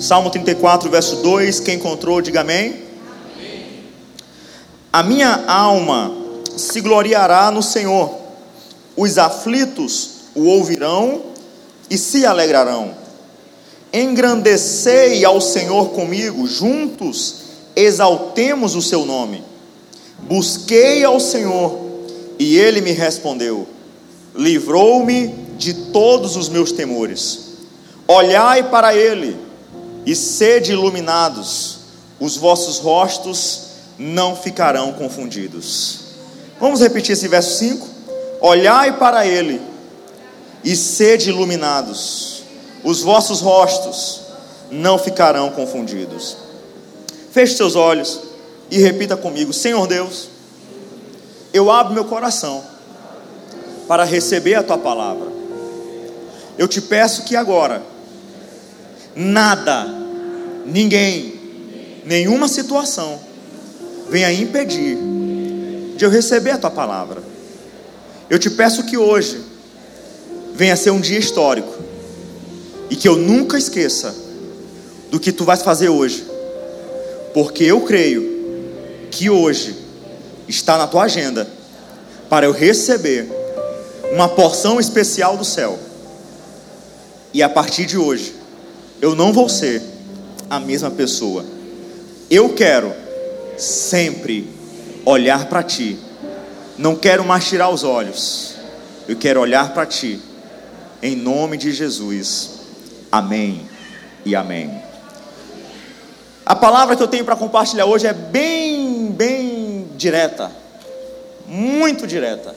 Salmo 34, verso 2. Quem encontrou, diga amém. amém. A minha alma se gloriará no Senhor, os aflitos o ouvirão e se alegrarão. Engrandecei ao Senhor comigo, juntos exaltemos o seu nome. Busquei ao Senhor e ele me respondeu, livrou-me de todos os meus temores. Olhai para ele e sede iluminados, os vossos rostos não ficarão confundidos. Vamos repetir esse verso 5? Olhai para ele e sede iluminados, os vossos rostos não ficarão confundidos. Feche seus olhos e repita comigo: Senhor Deus, eu abro meu coração para receber a tua palavra. Eu te peço que agora nada, ninguém, nenhuma situação venha impedir de eu receber a tua palavra. Eu te peço que hoje venha ser um dia histórico e que eu nunca esqueça do que tu vais fazer hoje, porque eu creio que hoje está na tua agenda para eu receber uma porção especial do céu. E a partir de hoje, eu não vou ser a mesma pessoa. Eu quero sempre olhar para ti. Não quero mais tirar os olhos. Eu quero olhar para ti. Em nome de Jesus. Amém e amém. A palavra que eu tenho para compartilhar hoje é bem, bem direta. Muito direta.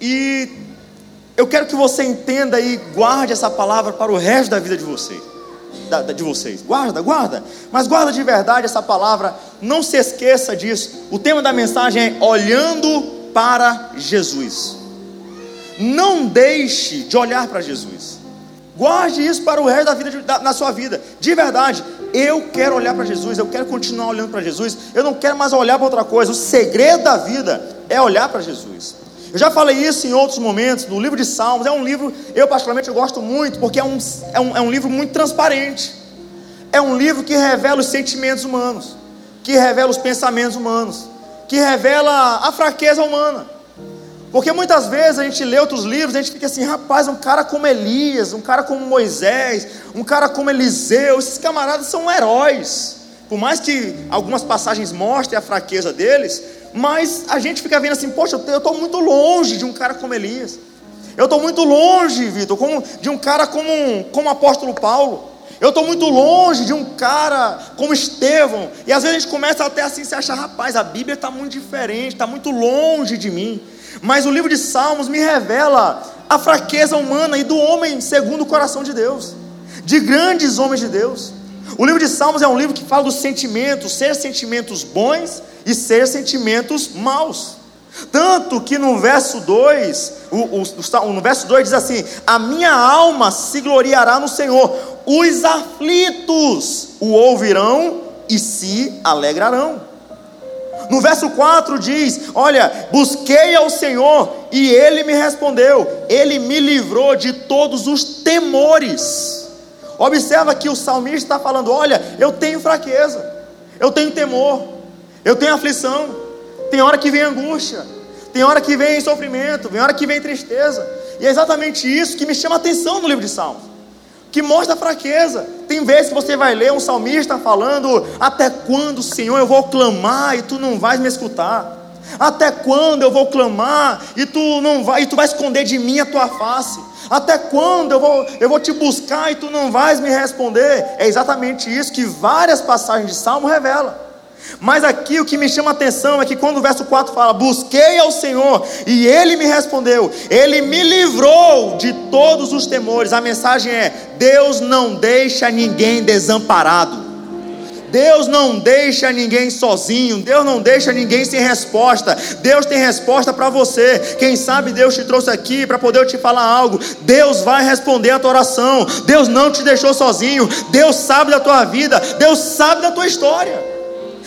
E eu quero que você entenda e guarde essa palavra para o resto da vida de vocês. Da, de vocês. Guarda, guarda. Mas guarda de verdade essa palavra. Não se esqueça disso. O tema da mensagem é olhando para Jesus. Não deixe de olhar para Jesus. Guarde isso para o resto da vida, da, na sua vida. De verdade, eu quero olhar para Jesus, eu quero continuar olhando para Jesus. Eu não quero mais olhar para outra coisa. O segredo da vida é olhar para Jesus. Eu já falei isso em outros momentos, no livro de Salmos. É um livro, eu particularmente eu gosto muito, porque é um, é um, é um livro muito transparente. É um livro que revela os sentimentos humanos, que revela os pensamentos humanos, que revela a fraqueza humana. Porque muitas vezes a gente lê outros livros, a gente fica assim, rapaz, um cara como Elias, um cara como Moisés, um cara como Eliseu, esses camaradas são heróis. Por mais que algumas passagens mostrem a fraqueza deles, mas a gente fica vendo assim, poxa, eu estou muito longe de um cara como Elias. Eu estou muito longe, Vitor, de um cara como, como o apóstolo Paulo. Eu estou muito longe de um cara como Estevão. E às vezes a gente começa até assim se achar, rapaz, a Bíblia está muito diferente, está muito longe de mim. Mas o livro de Salmos me revela a fraqueza humana e do homem segundo o coração de Deus, de grandes homens de Deus. O livro de Salmos é um livro que fala dos sentimentos, ser sentimentos bons e ser sentimentos maus. Tanto que no verso 2, o, o, no verso 2 diz assim: A minha alma se gloriará no Senhor, os aflitos o ouvirão e se alegrarão. No verso 4 diz: Olha, busquei ao Senhor e ele me respondeu, ele me livrou de todos os temores. Observa que o salmista está falando: Olha, eu tenho fraqueza, eu tenho temor, eu tenho aflição, tem hora que vem angústia, tem hora que vem sofrimento, tem hora que vem tristeza. E é exatamente isso que me chama a atenção no livro de Salmos. Que mostra a fraqueza. Tem vezes que você vai ler um salmista falando: Até quando, Senhor, eu vou clamar e tu não vais me escutar? Até quando eu vou clamar e tu não vai, e tu vai esconder de mim a tua face? Até quando eu vou, eu vou te buscar e tu não vais me responder? É exatamente isso que várias passagens de Salmo revelam. Mas aqui o que me chama a atenção é que quando o verso 4 fala: Busquei ao Senhor e Ele me respondeu, Ele me livrou de todos os temores. A mensagem é: Deus não deixa ninguém desamparado. Deus não deixa ninguém sozinho, Deus não deixa ninguém sem resposta. Deus tem resposta para você. Quem sabe Deus te trouxe aqui para poder te falar algo. Deus vai responder a tua oração. Deus não te deixou sozinho. Deus sabe da tua vida, Deus sabe da tua história.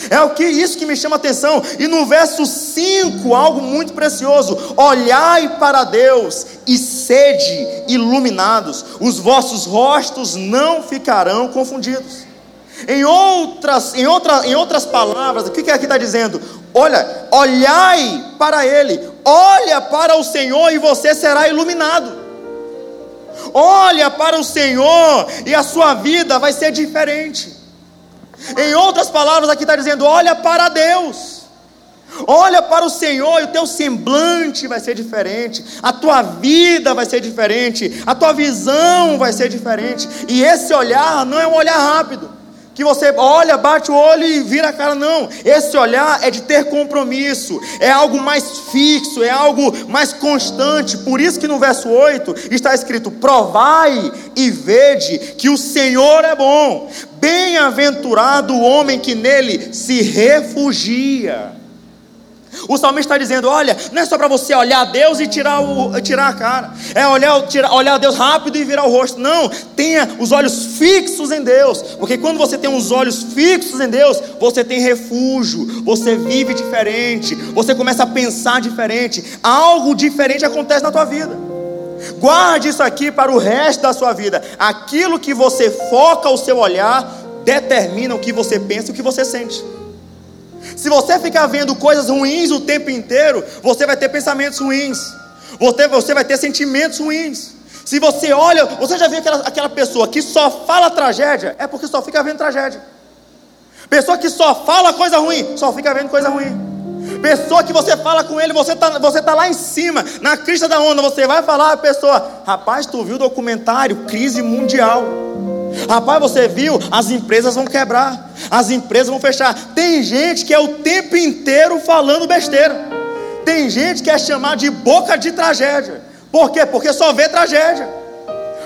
É o que isso que me chama a atenção. E no verso 5, algo muito precioso: Olhai para Deus e sede iluminados, os vossos rostos não ficarão confundidos. Em outras, em outra, em outras palavras, o que, que aqui está dizendo? Olha, olhai para Ele, olha para o Senhor e você será iluminado. Olha para o Senhor e a sua vida vai ser diferente. Em outras palavras, aqui está dizendo: olha para Deus. Olha para o Senhor e o teu semblante vai ser diferente, a tua vida vai ser diferente, a tua visão vai ser diferente, e esse olhar não é um olhar rápido, que você olha, bate o olho e vira a cara, não. Esse olhar é de ter compromisso, é algo mais fixo, é algo mais constante. Por isso que no verso 8 está escrito: Provai e vede que o Senhor é bom. Bem-aventurado o homem que nele se refugia. O salmista está dizendo: olha, não é só para você olhar a Deus e tirar, o, tirar a cara, é olhar, tirar, olhar a Deus rápido e virar o rosto. Não, tenha os olhos fixos em Deus, porque quando você tem os olhos fixos em Deus, você tem refúgio, você vive diferente, você começa a pensar diferente, algo diferente acontece na tua vida. Guarde isso aqui para o resto da sua vida. Aquilo que você foca o seu olhar determina o que você pensa e o que você sente. Se você ficar vendo coisas ruins o tempo inteiro, você vai ter pensamentos ruins, você, você vai ter sentimentos ruins. Se você olha, você já viu aquela, aquela pessoa que só fala tragédia, é porque só fica vendo tragédia. Pessoa que só fala coisa ruim, só fica vendo coisa ruim. Pessoa que você fala com ele, você está você tá lá em cima, na crista da onda, você vai falar a pessoa, rapaz, tu viu o documentário Crise Mundial? Rapaz, você viu? As empresas vão quebrar, as empresas vão fechar. Tem gente que é o tempo inteiro falando besteira. Tem gente que é chamada de boca de tragédia. Por quê? Porque só vê tragédia.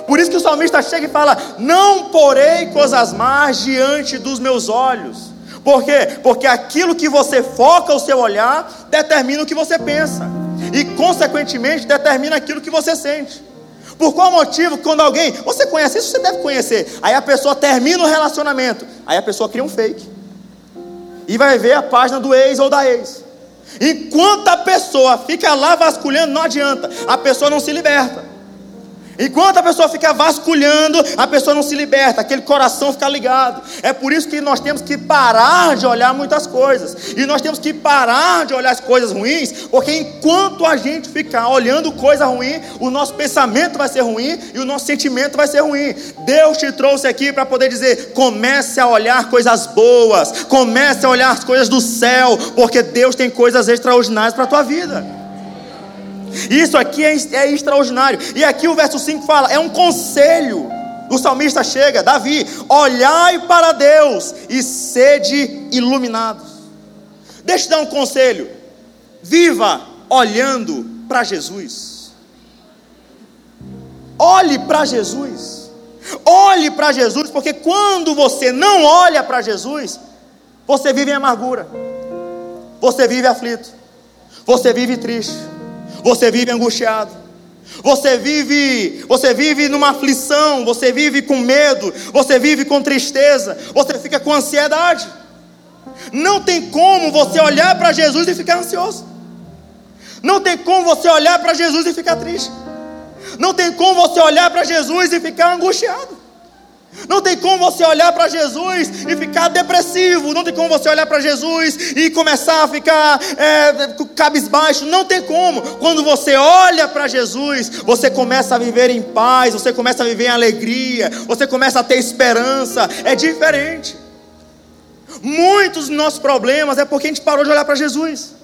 Por isso que o salmista chega e fala: Não porei coisas más diante dos meus olhos. Por quê? Porque aquilo que você foca o seu olhar determina o que você pensa, e consequentemente determina aquilo que você sente. Por qual motivo, quando alguém, você conhece isso, você deve conhecer. Aí a pessoa termina o relacionamento, aí a pessoa cria um fake. E vai ver a página do ex ou da ex. Enquanto a pessoa fica lá vasculhando, não adianta, a pessoa não se liberta. Enquanto a pessoa fica vasculhando, a pessoa não se liberta, aquele coração fica ligado. É por isso que nós temos que parar de olhar muitas coisas. E nós temos que parar de olhar as coisas ruins, porque enquanto a gente ficar olhando coisa ruim, o nosso pensamento vai ser ruim e o nosso sentimento vai ser ruim. Deus te trouxe aqui para poder dizer: comece a olhar coisas boas, comece a olhar as coisas do céu, porque Deus tem coisas extraordinárias para a tua vida. Isso aqui é, é extraordinário. E aqui o verso 5 fala: é um conselho. O salmista chega, Davi, olhai para Deus e sede iluminados. Deixa eu dar um conselho. Viva olhando para Jesus. Olhe para Jesus. Olhe para Jesus, porque quando você não olha para Jesus, você vive em amargura. Você vive aflito. Você vive triste você vive angustiado. Você vive, você vive numa aflição, você vive com medo, você vive com tristeza, você fica com ansiedade. Não tem como você olhar para Jesus e ficar ansioso. Não tem como você olhar para Jesus e ficar triste. Não tem como você olhar para Jesus e ficar angustiado. Não tem como você olhar para Jesus e ficar depressivo. Não tem como você olhar para Jesus e começar a ficar é, cabisbaixo. Não tem como. Quando você olha para Jesus, você começa a viver em paz, você começa a viver em alegria, você começa a ter esperança. É diferente. Muitos dos nossos problemas é porque a gente parou de olhar para Jesus.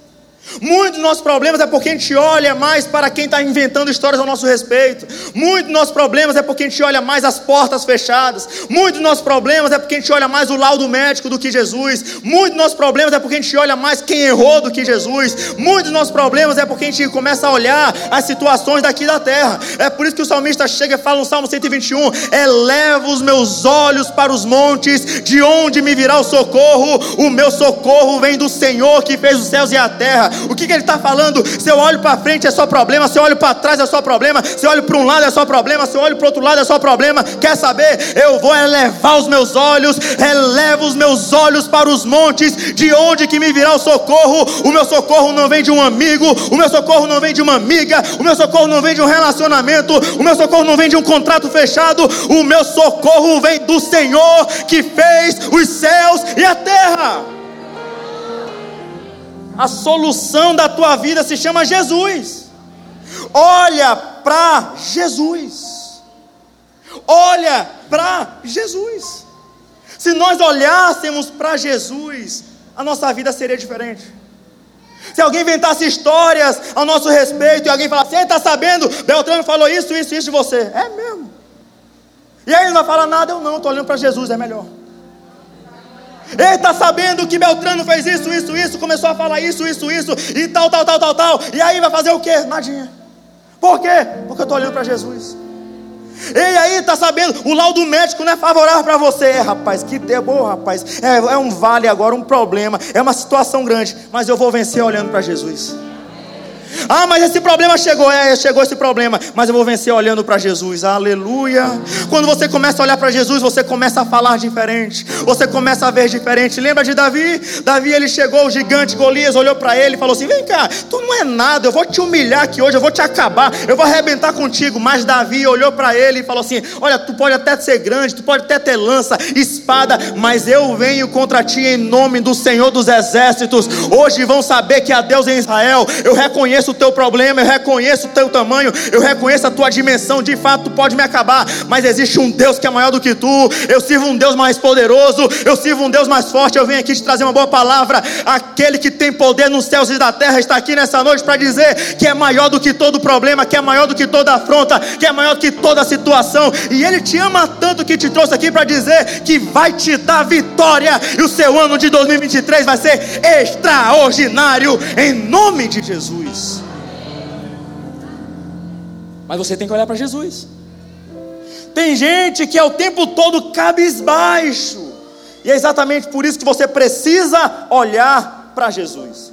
Muitos dos nossos problemas é porque a gente olha mais para quem está inventando histórias ao nosso respeito. Muitos dos nossos problemas é porque a gente olha mais as portas fechadas. Muitos dos nossos problemas é porque a gente olha mais o laudo médico do que Jesus. Muitos dos nossos problemas é porque a gente olha mais quem errou do que Jesus. Muitos dos nossos problemas é porque a gente começa a olhar as situações daqui da terra. É por isso que o salmista chega e fala no Salmo 121: Eleva os meus olhos para os montes, de onde me virá o socorro? O meu socorro vem do Senhor que fez os céus e a terra. O que, que ele está falando? Se eu olho para frente é só problema, se eu olho para trás é só problema, se eu olho para um lado é só problema, se eu olho para outro lado é só problema. Quer saber? Eu vou elevar os meus olhos, elevo os meus olhos para os montes, de onde que me virá o socorro? O meu socorro não vem de um amigo, o meu socorro não vem de uma amiga, o meu socorro não vem de um relacionamento, o meu socorro não vem de um contrato fechado, o meu socorro vem do Senhor que fez os céus e a terra. A solução da tua vida se chama Jesus. Olha para Jesus. Olha para Jesus. Se nós olhássemos para Jesus, a nossa vida seria diferente. Se alguém inventasse histórias ao nosso respeito e alguém falasse, você está sabendo, Beltrano falou isso, isso, isso de você. É mesmo. E aí ele não vai falar nada, eu não, estou olhando para Jesus, é melhor. Ele está sabendo que Beltrano fez isso, isso, isso, começou a falar isso, isso, isso, e tal, tal, tal, tal, tal. E aí vai fazer o quê? Nadinha. Por quê? Porque eu estou olhando para Jesus. E aí está sabendo, o laudo médico não é favorável para você, é, rapaz, que bom, rapaz. É, é um vale agora, um problema, é uma situação grande, mas eu vou vencer olhando para Jesus. Ah, mas esse problema chegou, é, chegou esse problema, mas eu vou vencer olhando para Jesus. Aleluia. Quando você começa a olhar para Jesus, você começa a falar diferente. Você começa a ver diferente. Lembra de Davi? Davi ele chegou, o gigante Golias olhou para ele e falou assim: "Vem cá, tu não é nada, eu vou te humilhar aqui hoje, eu vou te acabar, eu vou arrebentar contigo". Mas Davi olhou para ele e falou assim: "Olha, tu pode até ser grande, tu pode até ter lança, espada, mas eu venho contra ti em nome do Senhor dos exércitos. Hoje vão saber que há Deus em Israel. Eu reconheço o teu problema, eu reconheço o teu tamanho, eu reconheço a tua dimensão. De fato, tu pode me acabar, mas existe um Deus que é maior do que tu. Eu sirvo um Deus mais poderoso, eu sirvo um Deus mais forte. Eu venho aqui te trazer uma boa palavra. Aquele que tem poder nos céus e da terra está aqui nessa noite para dizer que é maior do que todo problema, que é maior do que toda afronta, que é maior do que toda situação. E Ele te ama tanto que te trouxe aqui para dizer que vai te dar vitória. E o seu ano de 2023 vai ser extraordinário em nome de Jesus. Mas você tem que olhar para Jesus. Tem gente que é o tempo todo cabisbaixo. E é exatamente por isso que você precisa olhar para Jesus.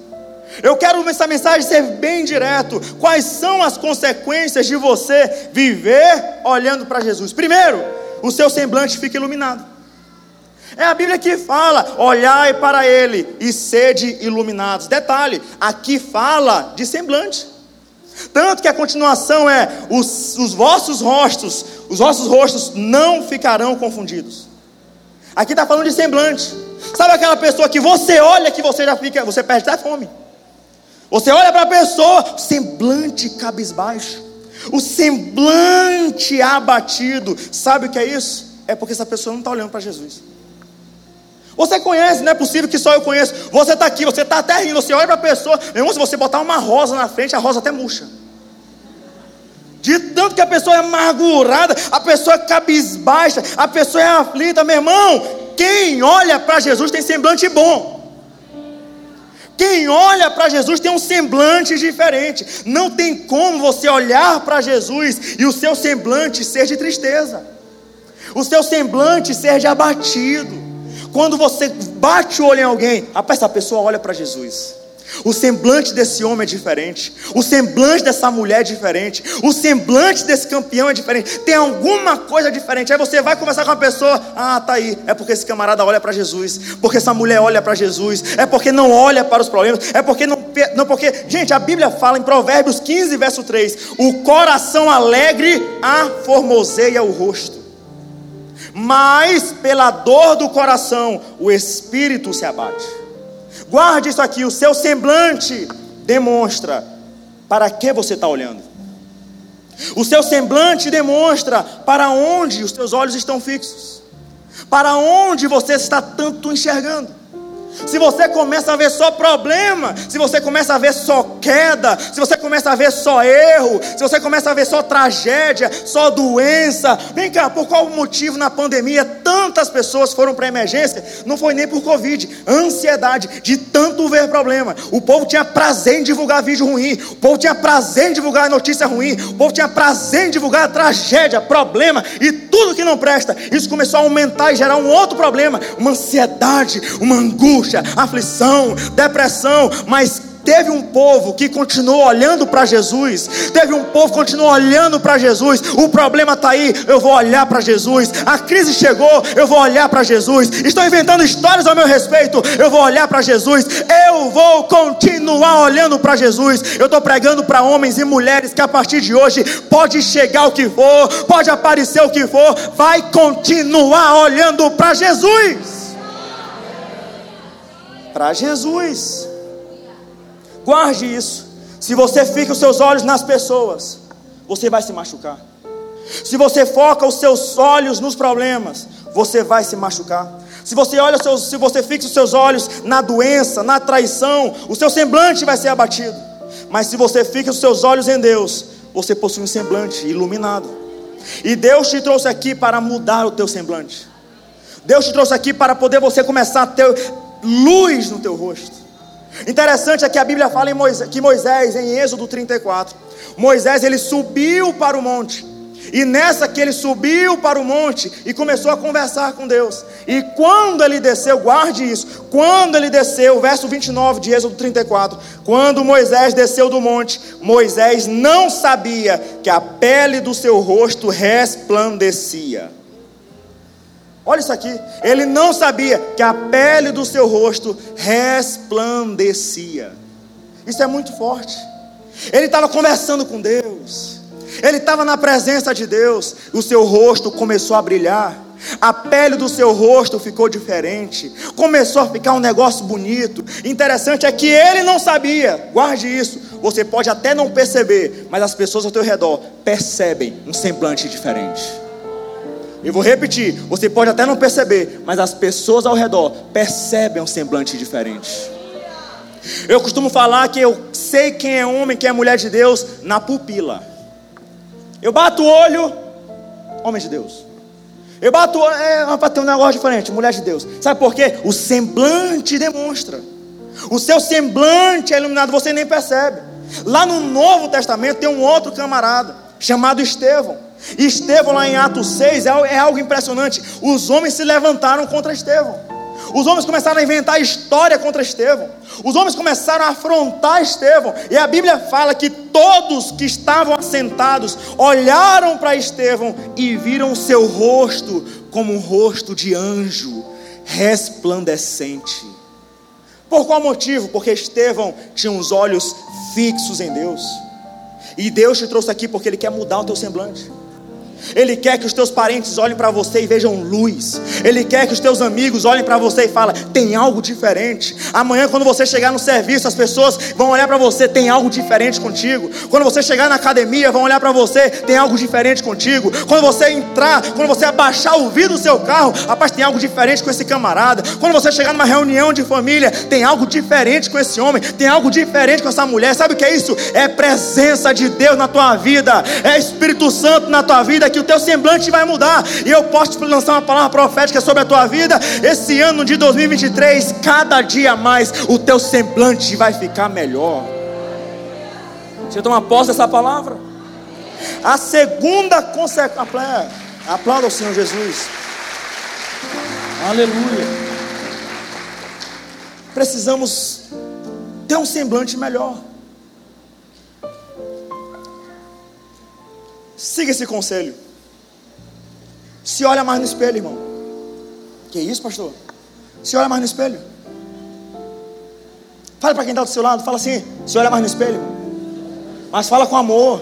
Eu quero essa mensagem ser bem direto. Quais são as consequências de você viver olhando para Jesus? Primeiro, o seu semblante fica iluminado. É a Bíblia que fala: olhai para Ele e sede iluminados. Detalhe, aqui fala de semblante. Tanto que a continuação é: os, os vossos rostos, os vossos rostos não ficarão confundidos. Aqui está falando de semblante. Sabe aquela pessoa que você olha que você já fica, você perde até fome. Você olha para a pessoa, semblante cabisbaixo, o semblante abatido. Sabe o que é isso? É porque essa pessoa não está olhando para Jesus. Você conhece, não é possível que só eu conheço. Você está aqui, você está até rindo, você olha para a pessoa, irmão, se você botar uma rosa na frente, a rosa até murcha. De tanto que a pessoa é amargurada, a pessoa é cabisbaixa, a pessoa é aflita, meu irmão. Quem olha para Jesus tem semblante bom. Quem olha para Jesus tem um semblante diferente. Não tem como você olhar para Jesus e o seu semblante ser de tristeza, o seu semblante ser de abatido. Quando você bate o olho em alguém, essa pessoa olha para Jesus. O semblante desse homem é diferente. O semblante dessa mulher é diferente. O semblante desse campeão é diferente. Tem alguma coisa diferente. Aí você vai conversar com a pessoa. Ah, tá aí. É porque esse camarada olha para Jesus. Porque essa mulher olha para Jesus. É porque não olha para os problemas. É porque não, não. Porque, gente, a Bíblia fala em Provérbios 15, verso 3: O coração alegre aformoseia o rosto mas pela dor do coração o espírito se abate. Guarde isso aqui: o seu semblante demonstra para que você está olhando. O seu semblante demonstra para onde os seus olhos estão fixos, para onde você está tanto enxergando. Se você começa a ver só problema, se você começa a ver só queda, se você começa a ver só erro, se você começa a ver só tragédia, só doença, vem cá, por qual motivo na pandemia tantas pessoas foram para emergência? Não foi nem por Covid, ansiedade, de tanto ver problema. O povo tinha prazer em divulgar vídeo ruim, o povo tinha prazer em divulgar notícia ruim, o povo tinha prazer em divulgar tragédia, problema e tudo que não presta. Isso começou a aumentar e gerar um outro problema, uma ansiedade, uma angústia angústia, aflição, depressão, mas teve um povo que continuou olhando para Jesus, teve um povo que continuou olhando para Jesus. O problema está aí, eu vou olhar para Jesus. A crise chegou, eu vou olhar para Jesus. Estão inventando histórias ao meu respeito, eu vou olhar para Jesus. Eu vou continuar olhando para Jesus. Eu estou pregando para homens e mulheres que a partir de hoje pode chegar o que for, pode aparecer o que for, vai continuar olhando para Jesus para Jesus. Guarde isso. Se você fica os seus olhos nas pessoas, você vai se machucar. Se você foca os seus olhos nos problemas, você vai se machucar. Se você olha seus, se você fixa os seus olhos na doença, na traição, o seu semblante vai ser abatido. Mas se você fixa os seus olhos em Deus, você possui um semblante iluminado. E Deus te trouxe aqui para mudar o teu semblante. Deus te trouxe aqui para poder você começar a ter luz no teu rosto. Interessante é que a Bíblia fala Moisés, que Moisés, em Êxodo 34, Moisés ele subiu para o monte. E nessa que ele subiu para o monte e começou a conversar com Deus. E quando ele desceu, guarde isso. Quando ele desceu, verso 29 de Êxodo 34, quando Moisés desceu do monte, Moisés não sabia que a pele do seu rosto resplandecia. Olha isso aqui. Ele não sabia que a pele do seu rosto resplandecia. Isso é muito forte. Ele estava conversando com Deus. Ele estava na presença de Deus. O seu rosto começou a brilhar. A pele do seu rosto ficou diferente. Começou a ficar um negócio bonito. Interessante é que ele não sabia. Guarde isso. Você pode até não perceber, mas as pessoas ao teu redor percebem um semblante diferente. Eu vou repetir, você pode até não perceber, mas as pessoas ao redor percebem um semblante diferente. Eu costumo falar que eu sei quem é homem, quem é mulher de Deus na pupila. Eu bato o olho, homem de Deus. Eu bato o olho, é, para ter um negócio diferente, mulher de Deus. Sabe por quê? O semblante demonstra. O seu semblante é iluminado, você nem percebe. Lá no Novo Testamento tem um outro camarada chamado Estevão. Estevão, lá em Atos 6, é, é algo impressionante. Os homens se levantaram contra Estevão. Os homens começaram a inventar história contra Estevão. Os homens começaram a afrontar Estevão. E a Bíblia fala que todos que estavam assentados olharam para Estevão e viram seu rosto como um rosto de anjo resplandecente. Por qual motivo? Porque Estevão tinha os olhos fixos em Deus. E Deus te trouxe aqui porque Ele quer mudar o teu semblante. Ele quer que os teus parentes olhem para você e vejam luz. Ele quer que os teus amigos olhem para você e falem: tem algo diferente. Amanhã, quando você chegar no serviço, as pessoas vão olhar para você: tem algo diferente contigo. Quando você chegar na academia, vão olhar para você: tem algo diferente contigo. Quando você entrar, quando você abaixar o vidro do seu carro, rapaz, tem algo diferente com esse camarada. Quando você chegar numa reunião de família, tem algo diferente com esse homem, tem algo diferente com essa mulher. Sabe o que é isso? É presença de Deus na tua vida, é Espírito Santo na tua vida que o teu semblante vai mudar. E eu posso te lançar uma palavra profética sobre a tua vida. Esse ano de 2023, cada dia mais, o teu semblante vai ficar melhor. Você toma posse dessa palavra? A segunda consequência. Aplauda o Senhor Jesus. Aleluia. Precisamos ter um semblante melhor. Siga esse conselho. Se olha mais no espelho, irmão. Que isso, pastor? Se olha mais no espelho. Fala para quem está do seu lado, fala assim, se olha mais no espelho. Mas fala com amor.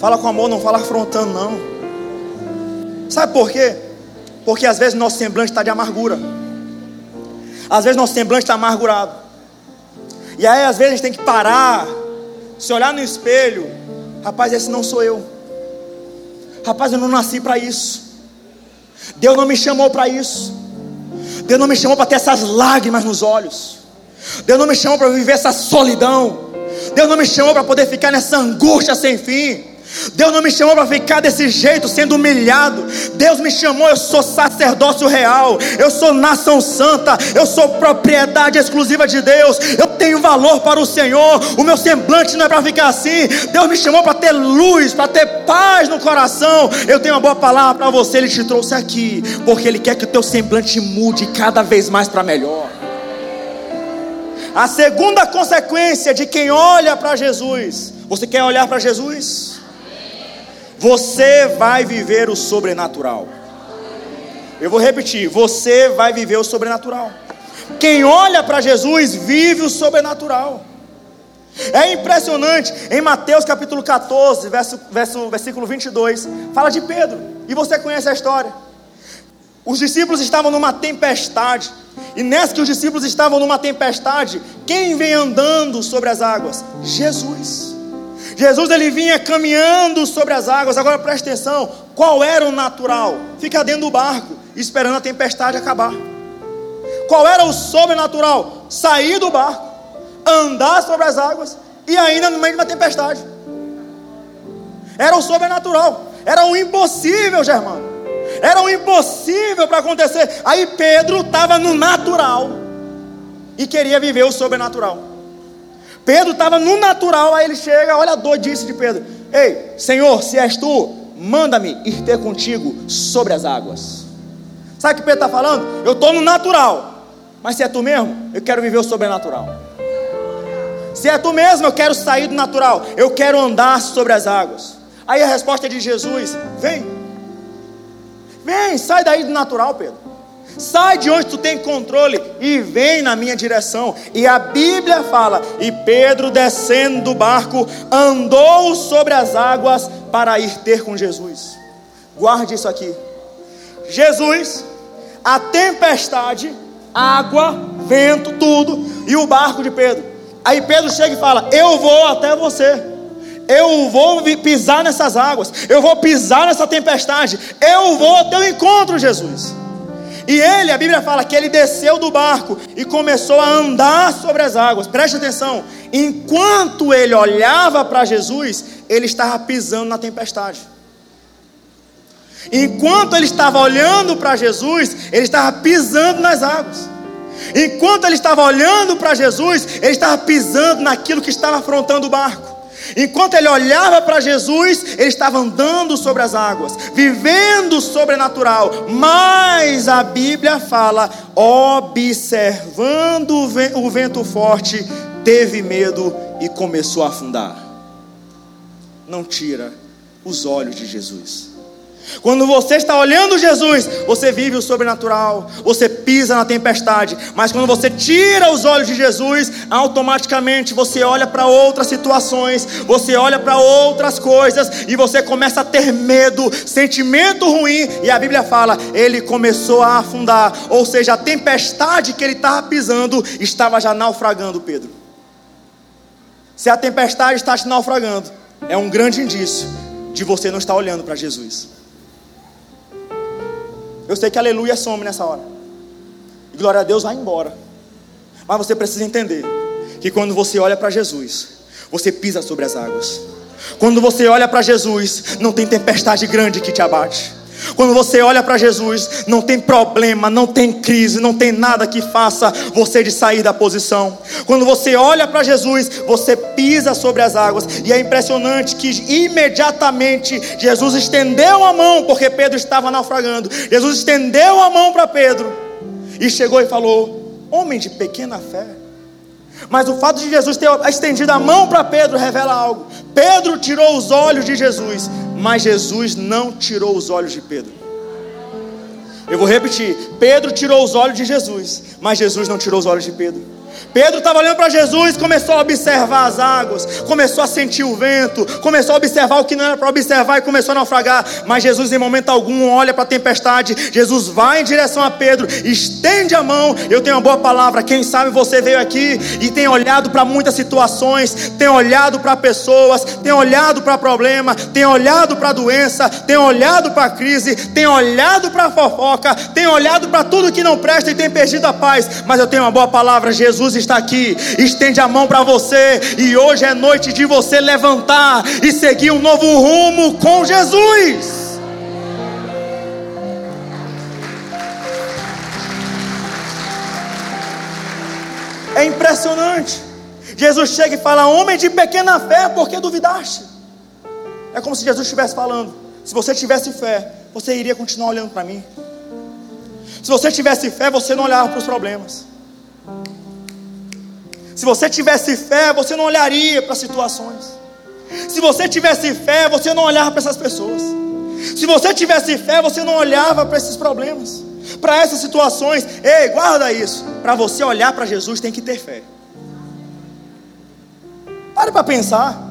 Fala com amor, não fala afrontando, não. Sabe por quê? Porque às vezes nosso semblante está de amargura. Às vezes nosso semblante está amargurado. E aí às vezes a gente tem que parar, se olhar no espelho Rapaz, esse não sou eu. Rapaz, eu não nasci para isso. Deus não me chamou para isso. Deus não me chamou para ter essas lágrimas nos olhos. Deus não me chamou para viver essa solidão. Deus não me chamou para poder ficar nessa angústia sem fim. Deus não me chamou para ficar desse jeito, sendo humilhado. Deus me chamou, eu sou sacerdócio real, eu sou nação santa, eu sou propriedade exclusiva de Deus, eu tenho valor para o Senhor. O meu semblante não é para ficar assim. Deus me chamou para ter luz, para ter paz no coração. Eu tenho uma boa palavra para você, Ele te trouxe aqui, porque Ele quer que o teu semblante mude cada vez mais para melhor. A segunda consequência de quem olha para Jesus, você quer olhar para Jesus? Você vai viver o sobrenatural. Eu vou repetir: você vai viver o sobrenatural. Quem olha para Jesus vive o sobrenatural. É impressionante, em Mateus capítulo 14, verso, verso, versículo 22, fala de Pedro, e você conhece a história. Os discípulos estavam numa tempestade, e nessa que os discípulos estavam numa tempestade, quem vem andando sobre as águas? Jesus. Jesus ele vinha caminhando sobre as águas. Agora preste atenção: qual era o natural? Ficar dentro do barco, esperando a tempestade acabar. Qual era o sobrenatural? Sair do barco, andar sobre as águas e ainda no meio de uma tempestade. Era o sobrenatural, era o impossível, Germano. Era o impossível para acontecer. Aí Pedro estava no natural e queria viver o sobrenatural. Pedro estava no natural, aí ele chega, olha a dor disse de Pedro: Ei, Senhor, se és tu, manda-me ir ter contigo sobre as águas. Sabe o que Pedro está falando? Eu estou no natural, mas se é tu mesmo, eu quero viver o sobrenatural. Se é tu mesmo, eu quero sair do natural, eu quero andar sobre as águas. Aí a resposta de Jesus: Vem, vem, sai daí do natural, Pedro. Sai de onde tu tem controle e vem na minha direção. E a Bíblia fala: e Pedro, descendo do barco, andou sobre as águas para ir ter com Jesus. Guarde isso aqui. Jesus, a tempestade, água, vento, tudo, e o barco de Pedro. Aí Pedro chega e fala: Eu vou até você. Eu vou pisar nessas águas. Eu vou pisar nessa tempestade. Eu vou ao teu encontro, Jesus. E ele, a Bíblia fala que ele desceu do barco e começou a andar sobre as águas. Preste atenção. Enquanto ele olhava para Jesus, ele estava pisando na tempestade. Enquanto ele estava olhando para Jesus, ele estava pisando nas águas. Enquanto ele estava olhando para Jesus, ele estava pisando naquilo que estava afrontando o barco. Enquanto ele olhava para Jesus, ele estava andando sobre as águas, vivendo sobrenatural. Mas a Bíblia fala, observando o vento forte, teve medo e começou a afundar. Não tira os olhos de Jesus. Quando você está olhando Jesus, você vive o sobrenatural, você pisa na tempestade, mas quando você tira os olhos de Jesus, automaticamente você olha para outras situações, você olha para outras coisas e você começa a ter medo, sentimento ruim, e a Bíblia fala: ele começou a afundar, ou seja, a tempestade que ele estava pisando estava já naufragando Pedro. Se a tempestade está te naufragando, é um grande indício de você não estar olhando para Jesus. Eu sei que aleluia some nessa hora. E glória a Deus vai embora. Mas você precisa entender que quando você olha para Jesus, você pisa sobre as águas. Quando você olha para Jesus, não tem tempestade grande que te abate. Quando você olha para Jesus, não tem problema, não tem crise, não tem nada que faça você de sair da posição. Quando você olha para Jesus, você pisa sobre as águas, e é impressionante que imediatamente Jesus estendeu a mão, porque Pedro estava naufragando. Jesus estendeu a mão para Pedro e chegou e falou: Homem de pequena fé. Mas o fato de Jesus ter estendido a mão para Pedro revela algo. Pedro tirou os olhos de Jesus, mas Jesus não tirou os olhos de Pedro. Eu vou repetir: Pedro tirou os olhos de Jesus, mas Jesus não tirou os olhos de Pedro. Pedro estava olhando para Jesus, começou a observar as águas, começou a sentir o vento, começou a observar o que não era para observar e começou a naufragar. Mas Jesus, em momento algum, olha para a tempestade. Jesus vai em direção a Pedro, estende a mão. Eu tenho uma boa palavra. Quem sabe você veio aqui e tem olhado para muitas situações, tem olhado para pessoas, tem olhado para problema, tem olhado para doença, tem olhado para crise, tem olhado para fofoca, tem olhado para tudo que não presta e tem perdido a paz. Mas eu tenho uma boa palavra. Jesus está está aqui, estende a mão para você, e hoje é noite de você levantar e seguir um novo rumo com Jesus. É impressionante. Jesus chega e fala: Homem de pequena fé, por que duvidaste? É como se Jesus estivesse falando: Se você tivesse fé, você iria continuar olhando para mim. Se você tivesse fé, você não olhava para os problemas. Se você tivesse fé, você não olharia para situações. Se você tivesse fé, você não olhava para essas pessoas. Se você tivesse fé, você não olhava para esses problemas, para essas situações. Ei, guarda isso. Para você olhar para Jesus, tem que ter fé. Pare para pensar.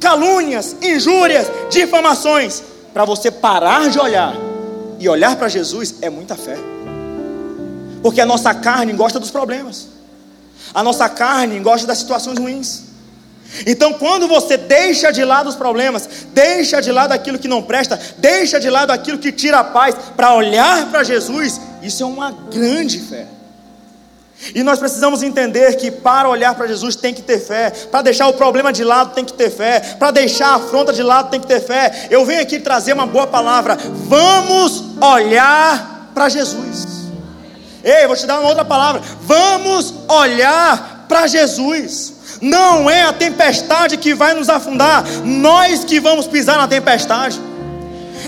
Calúnias, injúrias, difamações. Para você parar de olhar e olhar para Jesus é muita fé. Porque a nossa carne gosta dos problemas. A nossa carne gosta das situações ruins. Então, quando você deixa de lado os problemas, deixa de lado aquilo que não presta, deixa de lado aquilo que tira a paz, para olhar para Jesus, isso é uma grande fé. E nós precisamos entender que para olhar para Jesus tem que ter fé, para deixar o problema de lado tem que ter fé, para deixar a afronta de lado tem que ter fé. Eu venho aqui trazer uma boa palavra. Vamos olhar para Jesus. Ei, vou te dar uma outra palavra. Vamos olhar para Jesus. Não é a tempestade que vai nos afundar, nós que vamos pisar na tempestade.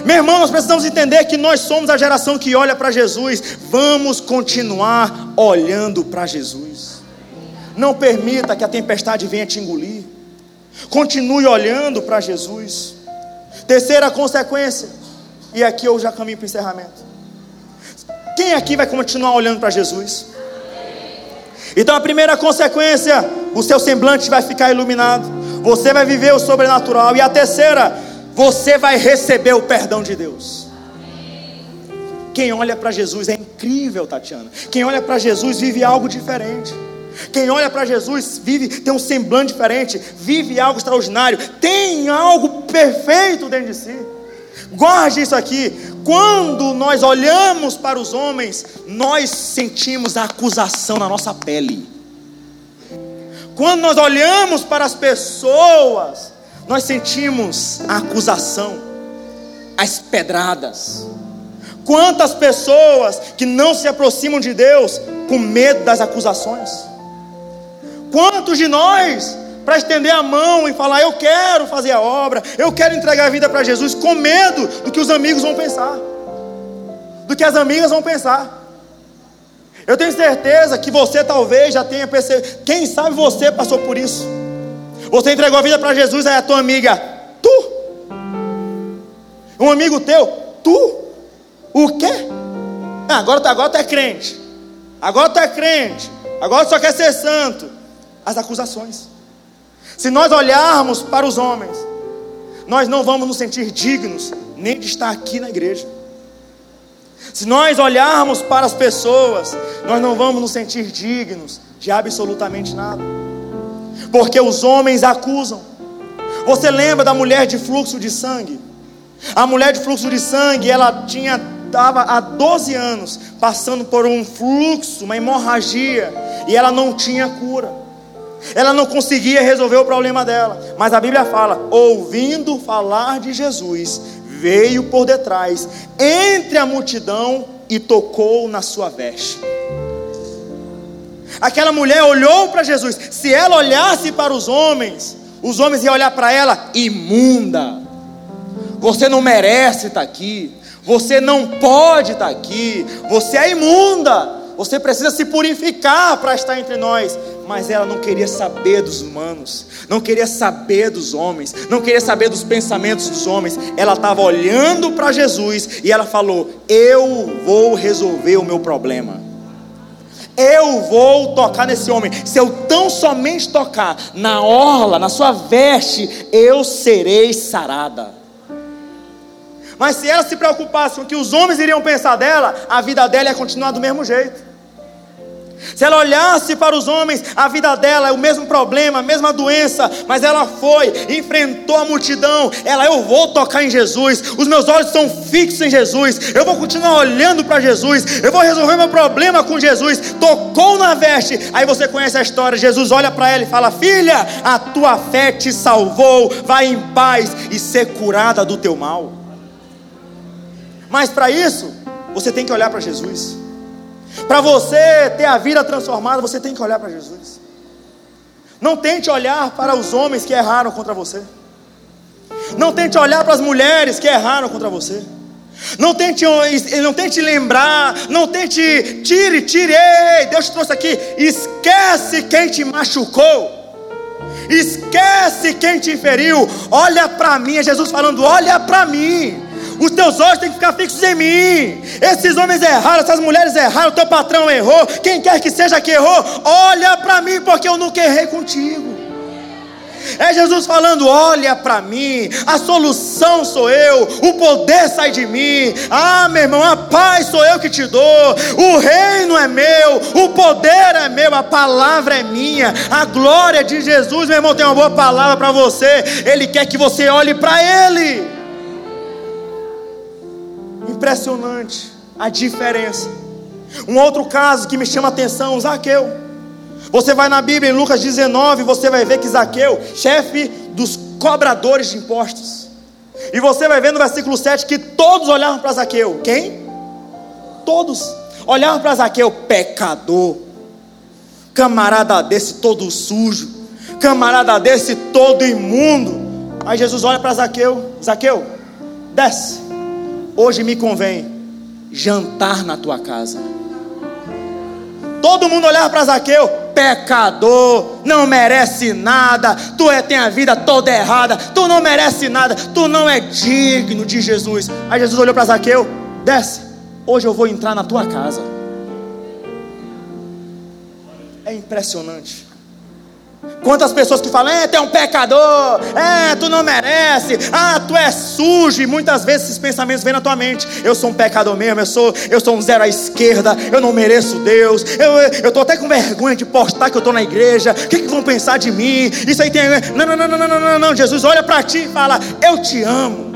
Meu irmão, nós precisamos entender que nós somos a geração que olha para Jesus. Vamos continuar olhando para Jesus. Não permita que a tempestade venha te engolir. Continue olhando para Jesus. Terceira consequência, e aqui eu já caminho para o encerramento. Quem aqui vai continuar olhando para Jesus? Então a primeira consequência, o seu semblante vai ficar iluminado. Você vai viver o sobrenatural. E a terceira, você vai receber o perdão de Deus. Quem olha para Jesus é incrível, Tatiana. Quem olha para Jesus vive algo diferente. Quem olha para Jesus vive, tem um semblante diferente, vive algo extraordinário, tem algo perfeito dentro de si. Guarde isso aqui. Quando nós olhamos para os homens, nós sentimos a acusação na nossa pele. Quando nós olhamos para as pessoas, nós sentimos a acusação, as pedradas. Quantas pessoas que não se aproximam de Deus com medo das acusações? Quantos de nós, para estender a mão e falar, eu quero fazer a obra, eu quero entregar a vida para Jesus, com medo do que os amigos vão pensar, do que as amigas vão pensar. Eu tenho certeza que você talvez já tenha percebido, quem sabe você passou por isso. Você entregou a vida para Jesus, aí a tua amiga, tu? Um amigo teu, tu? O quê? Ah, agora, agora tu é crente. Agora tu é crente. Agora tu só quer ser santo. As acusações. Se nós olharmos para os homens, nós não vamos nos sentir dignos nem de estar aqui na igreja. Se nós olharmos para as pessoas, nós não vamos nos sentir dignos de absolutamente nada porque os homens acusam. Você lembra da mulher de fluxo de sangue? A mulher de fluxo de sangue, ela tinha estava há 12 anos passando por um fluxo, uma hemorragia, e ela não tinha cura. Ela não conseguia resolver o problema dela. Mas a Bíblia fala: ouvindo falar de Jesus, veio por detrás, entre a multidão e tocou na sua veste. Aquela mulher olhou para Jesus. Se ela olhasse para os homens, os homens iam olhar para ela imunda. Você não merece estar aqui. Você não pode estar aqui. Você é imunda. Você precisa se purificar para estar entre nós. Mas ela não queria saber dos humanos, não queria saber dos homens, não queria saber dos pensamentos dos homens. Ela estava olhando para Jesus e ela falou: Eu vou resolver o meu problema. Eu vou tocar nesse homem. Se eu tão somente tocar na orla, na sua veste, eu serei sarada. Mas se ela se preocupasse com o que os homens iriam pensar dela, a vida dela ia continuar do mesmo jeito. Se ela olhasse para os homens, a vida dela é o mesmo problema, a mesma doença, mas ela foi, enfrentou a multidão. Ela, eu vou tocar em Jesus, os meus olhos estão fixos em Jesus, eu vou continuar olhando para Jesus, eu vou resolver meu problema com Jesus. Tocou na veste, aí você conhece a história. Jesus olha para ela e fala: Filha, a tua fé te salvou, vai em paz e ser curada do teu mal. Mas para isso, você tem que olhar para Jesus. Para você ter a vida transformada, você tem que olhar para Jesus. Não tente olhar para os homens que erraram contra você. Não tente olhar para as mulheres que erraram contra você. Não tente, não tente lembrar, não tente, tire, tire, ei, Deus te trouxe aqui. Esquece quem te machucou, esquece quem te feriu. Olha para mim, é Jesus falando: olha para mim. Os teus olhos têm que ficar fixos em mim. Esses homens erraram, essas mulheres erraram, o teu patrão errou, quem quer que seja que errou, olha para mim, porque eu nunca errei contigo. É Jesus falando: olha para mim, a solução sou eu, o poder sai de mim. Ah, meu irmão, a paz sou eu que te dou, o reino é meu, o poder é meu, a palavra é minha, a glória de Jesus, meu irmão, tem uma boa palavra para você. Ele quer que você olhe para Ele. Impressionante a diferença. Um outro caso que me chama a atenção, Zaqueu. Você vai na Bíblia, em Lucas 19, você vai ver que Zaqueu, chefe dos cobradores de impostos. E você vai ver no versículo 7 que todos olhavam para Zaqueu. Quem? Todos. Olhavam para Zaqueu, pecador. Camarada desse todo sujo. Camarada desse todo imundo. Aí Jesus olha para Zaqueu: Zaqueu, desce. Hoje me convém jantar na tua casa. Todo mundo olhava para Zaqueu, pecador, não merece nada, tu é, tem a vida toda errada, tu não merece nada, tu não é digno de Jesus. Aí Jesus olhou para Zaqueu, desce, hoje eu vou entrar na tua casa. É impressionante. Quantas pessoas que falam, é, tu é um pecador, é, tu não merece, ah, tu é sujo, e muitas vezes esses pensamentos vêm na tua mente. Eu sou um pecador mesmo, eu sou, eu sou um zero à esquerda, eu não mereço Deus, eu estou até com vergonha de postar que eu estou na igreja, o que, que vão pensar de mim? Isso aí tem. Não, não, não, não, não, não, não. Jesus olha para ti e fala, eu te amo.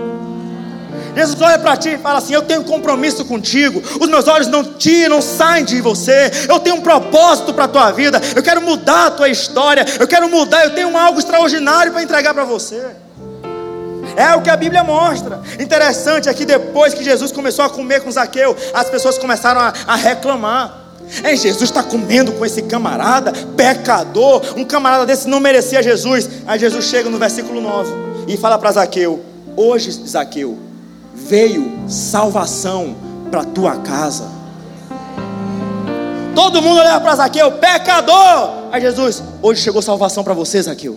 Jesus olha para ti e fala assim: Eu tenho compromisso contigo, os meus olhos não tiram, não saem de você, eu tenho um propósito para a tua vida, eu quero mudar a tua história, eu quero mudar, eu tenho algo extraordinário para entregar para você. É o que a Bíblia mostra. Interessante é que depois que Jesus começou a comer com Zaqueu, as pessoas começaram a, a reclamar. É, Jesus está comendo com esse camarada, pecador. Um camarada desse não merecia Jesus. Aí Jesus chega no versículo 9 e fala para Zaqueu: Hoje, Zaqueu, veio salvação para tua casa. Todo mundo olhava para Zaqueu, pecador. Aí Jesus, hoje chegou salvação para você, Zaqueu.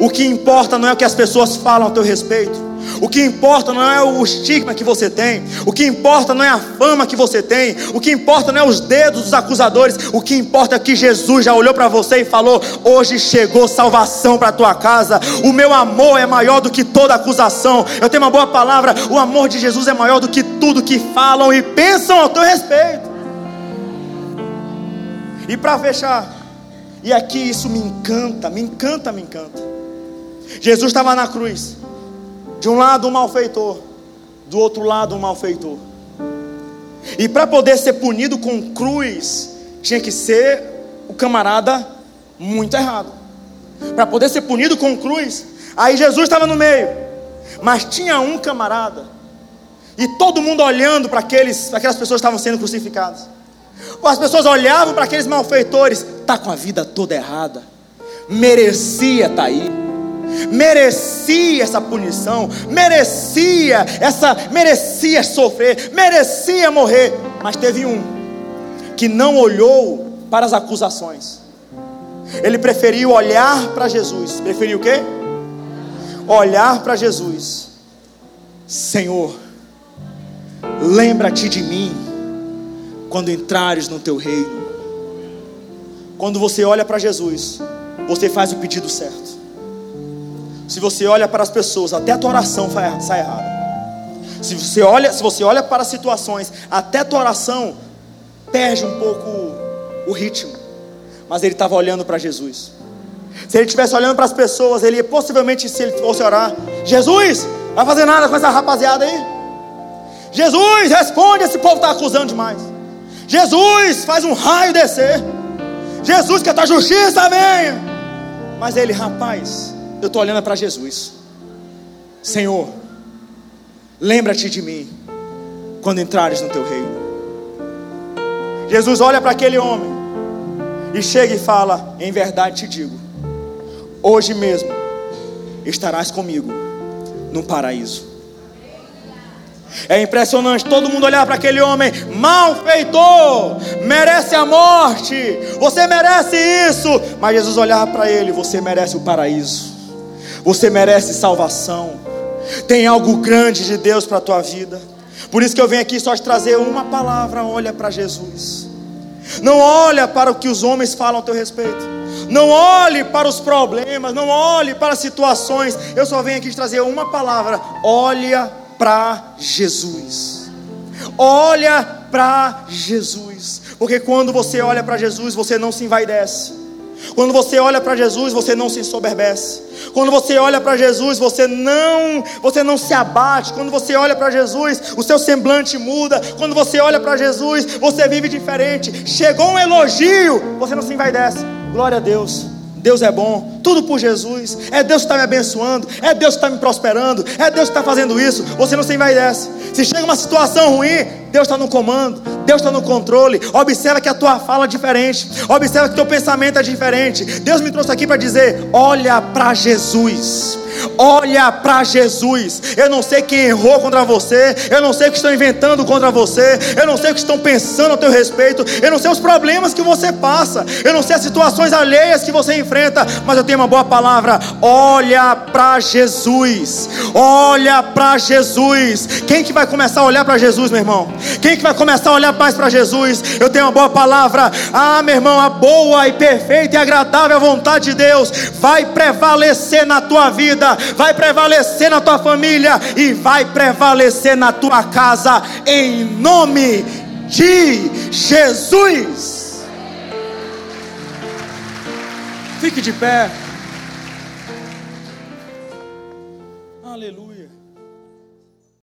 O que importa não é o que as pessoas falam a teu respeito. O que importa não é o estigma que você tem, o que importa não é a fama que você tem, o que importa não é os dedos dos acusadores, o que importa é que Jesus já olhou para você e falou: Hoje chegou salvação para a tua casa, o meu amor é maior do que toda acusação. Eu tenho uma boa palavra: o amor de Jesus é maior do que tudo que falam e pensam ao teu respeito. E para fechar, e aqui isso me encanta, me encanta, me encanta. Jesus estava na cruz. De um lado um malfeitor, do outro lado um malfeitor. E para poder ser punido com cruz, tinha que ser o camarada muito errado. Para poder ser punido com cruz, aí Jesus estava no meio. Mas tinha um camarada, e todo mundo olhando para aqueles, aquelas pessoas que estavam sendo crucificadas. As pessoas olhavam para aqueles malfeitores, tá com a vida toda errada. Merecia estar tá aí merecia essa punição, merecia essa, merecia sofrer, merecia morrer, mas teve um que não olhou para as acusações. Ele preferiu olhar para Jesus. Preferiu o quê? Olhar para Jesus. Senhor, lembra-te de mim quando entrares no teu reino. Quando você olha para Jesus, você faz o pedido certo. Se você olha para as pessoas, até a tua oração sai errada. Se você olha, se você olha para as situações, até a tua oração perde um pouco o ritmo. Mas ele estava olhando para Jesus. Se ele estivesse olhando para as pessoas, ele possivelmente, se ele fosse orar, Jesus, vai fazer nada com essa rapaziada aí? Jesus, responde, esse povo está acusando demais. Jesus, faz um raio descer. Jesus, que a tua justiça venha. Mas ele, rapaz, eu estou olhando para Jesus. Senhor, lembra-te de mim quando entrares no teu reino. Jesus olha para aquele homem e chega e fala: Em verdade te digo, hoje mesmo estarás comigo no paraíso. É impressionante todo mundo olhar para aquele homem, malfeitor, merece a morte, você merece isso. Mas Jesus olhava para ele, você merece o paraíso, você merece salvação. Tem algo grande de Deus para a tua vida. Por isso que eu venho aqui só te trazer uma palavra: olha para Jesus. Não olha para o que os homens falam a teu respeito. Não olhe para os problemas, não olhe para as situações. Eu só venho aqui te trazer uma palavra: olha para Jesus. Olha para Jesus. Porque quando você olha para Jesus, você não se envaidece. Quando você olha para Jesus, você não se ensoberbece. Quando você olha para Jesus, você não, você não se abate. Quando você olha para Jesus, o seu semblante muda. Quando você olha para Jesus, você vive diferente. Chegou um elogio, você não se envaidece. Glória a Deus. Deus é bom, tudo por Jesus. É Deus que está me abençoando, é Deus que está me prosperando, é Deus que está fazendo isso. Você não se envaidece. Se chega uma situação ruim, Deus está no comando, Deus está no controle. Observa que a tua fala é diferente, observa que o teu pensamento é diferente. Deus me trouxe aqui para dizer: olha para Jesus. Olha para Jesus. Eu não sei quem errou contra você. Eu não sei o que estão inventando contra você. Eu não sei o que estão pensando a teu respeito. Eu não sei os problemas que você passa. Eu não sei as situações alheias que você enfrenta. Mas eu tenho uma boa palavra. Olha para Jesus. Olha para Jesus. Quem que vai começar a olhar para Jesus, meu irmão? Quem que vai começar a olhar mais para Jesus? Eu tenho uma boa palavra. Ah, meu irmão, a boa e perfeita e agradável vontade de Deus vai prevalecer na tua vida vai prevalecer na tua família e vai prevalecer na tua casa, em nome de Jesus. Fique de pé. Aleluia.